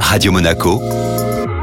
Radio Monaco,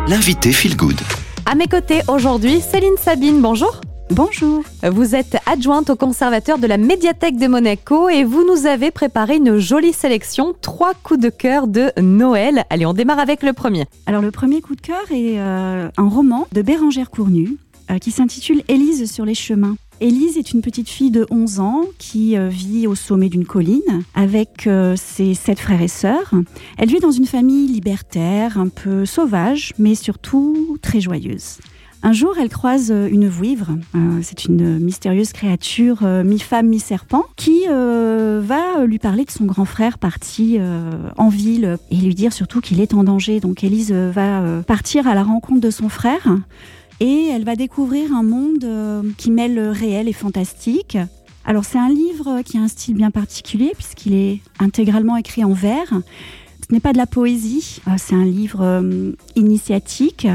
l'invité Feel Good. À mes côtés aujourd'hui, Céline Sabine, bonjour. Bonjour. Vous êtes adjointe au conservateur de la médiathèque de Monaco et vous nous avez préparé une jolie sélection, trois coups de cœur de Noël. Allez, on démarre avec le premier. Alors le premier coup de cœur est euh, un roman de Bérangère Cournu euh, qui s'intitule Élise sur les chemins. Élise est une petite fille de 11 ans qui euh, vit au sommet d'une colline avec ses sept frères et sœurs. Elle vit dans une famille libertaire, un peu sauvage, mais surtout très joyeuse. Un jour, elle croise euh, une vouivre. Euh, c'est une mystérieuse créature euh, mi-femme, mi-serpent qui va lui parler de son grand frère parti en ville et lui dire surtout qu'il est en danger. Donc Élise va partir à la rencontre de son frère et elle va découvrir un monde qui mêle réel et fantastique. Alors c'est un livre qui a un style bien particulier puisqu'il est intégralement écrit en vers. Ce n'est pas de la poésie, euh, c'est un livre euh, initiatique,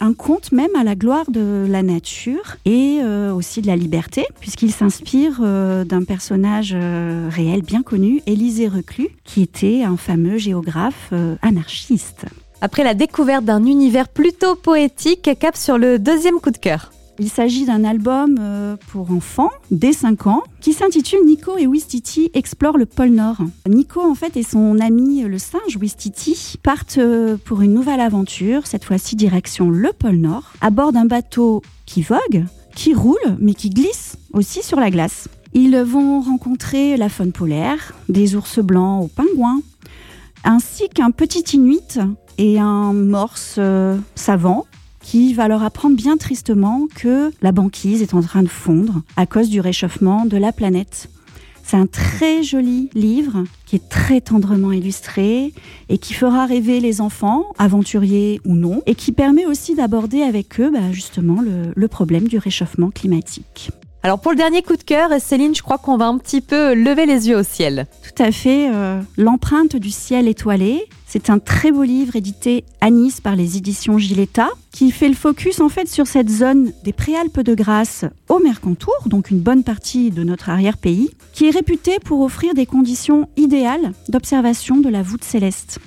un conte même à la gloire de la nature et euh, aussi de la liberté, puisqu'il s'inspire d'un personnage réel bien connu, Élisée Reclus, qui était un fameux géographe anarchiste. Après la découverte d'un univers plutôt poétique, cap sur le deuxième coup de cœur. Il s'agit d'un album euh, pour enfants dès 5 ans qui s'intitule Nico et Wistiti explorent le pôle Nord. Nico en fait et son ami le singe Wistiti partent euh, pour une nouvelle aventure, cette fois-ci direction le pôle Nord, à bord d'un bateau qui vogue, qui roule mais qui glisse aussi sur la glace. Ils vont rencontrer la faune polaire, des ours blancs aux pingouins, ainsi qu'un petit inuit et un morse euh, savant qui va leur apprendre bien tristement que la banquise est en train de fondre à cause du réchauffement de la planète. C'est un très joli livre qui est très tendrement illustré et qui fera rêver les enfants, aventuriers ou non, et qui permet aussi d'aborder avec eux bah, justement le, problème du réchauffement climatique. Alors pour le dernier coup de cœur, Céline, je crois qu'on va un petit peu lever les yeux au ciel. Tout à fait. Euh, l'empreinte du ciel étoilé, c'est un très beau livre édité à Nice par les éditions Giletta qui fait le focus en fait sur cette zone des Préalpes de Grasse au Mercantour, donc une bonne partie de notre arrière-pays, qui est réputée pour offrir des conditions idéales d'observation de la voûte céleste.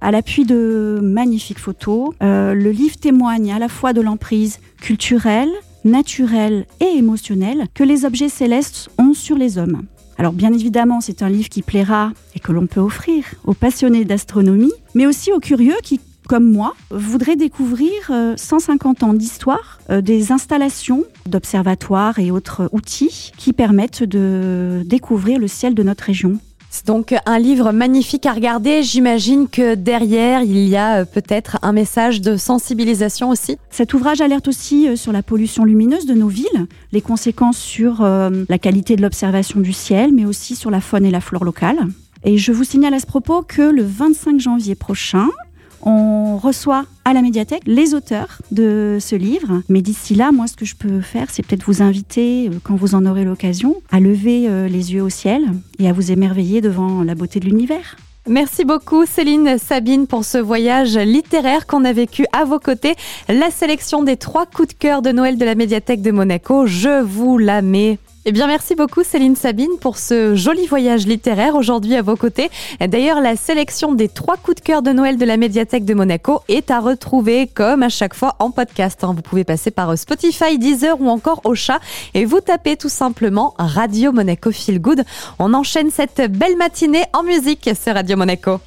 À l'appui de magnifiques photos, euh, le livre témoigne à la fois de l'emprise culturelle, naturelle et émotionnelle que les objets célestes ont sur les hommes. Alors bien évidemment, c'est un livre qui plaira et que l'on peut offrir aux passionnés d'astronomie, mais aussi aux curieux qui, comme moi, voudraient découvrir 150 euh, ans d'histoire euh, des installations d'observatoires et autres outils qui permettent de découvrir le ciel de notre région. C'est donc un livre magnifique à regarder. J'imagine que derrière, il y a euh, peut-être un message de sensibilisation aussi. Cet ouvrage alerte aussi euh, sur la pollution lumineuse de nos villes, les conséquences sur euh, la qualité de l'observation du ciel, mais aussi sur la faune et la flore locale. Et je vous signale à ce propos que le 25 janvier prochain, on reçoit à la médiathèque les auteurs de ce livre. Mais d'ici là, moi, ce que je peux faire, c'est peut-être vous inviter, euh, quand vous en aurez l'occasion, à lever euh, les yeux au ciel et à vous émerveiller devant la beauté de l'univers. Merci beaucoup Céline Sabine pour ce voyage littéraire qu'on a vécu à vos côtés. La sélection des trois coups de cœur de Noël de la médiathèque de Monaco, je vous la mets eh bien, merci beaucoup Céline Sabine pour ce joli voyage littéraire aujourd'hui à vos côtés. D'ailleurs, la sélection des trois coups de cœur de Noël de la médiathèque de Monaco est à retrouver comme à chaque fois en podcast. Hein. Vous pouvez passer par Spotify, Deezer ou encore Ocha et vous tapez tout simplement Radio Monaco Feel Good. On enchaîne cette belle matinée en musique sur Radio Monaco.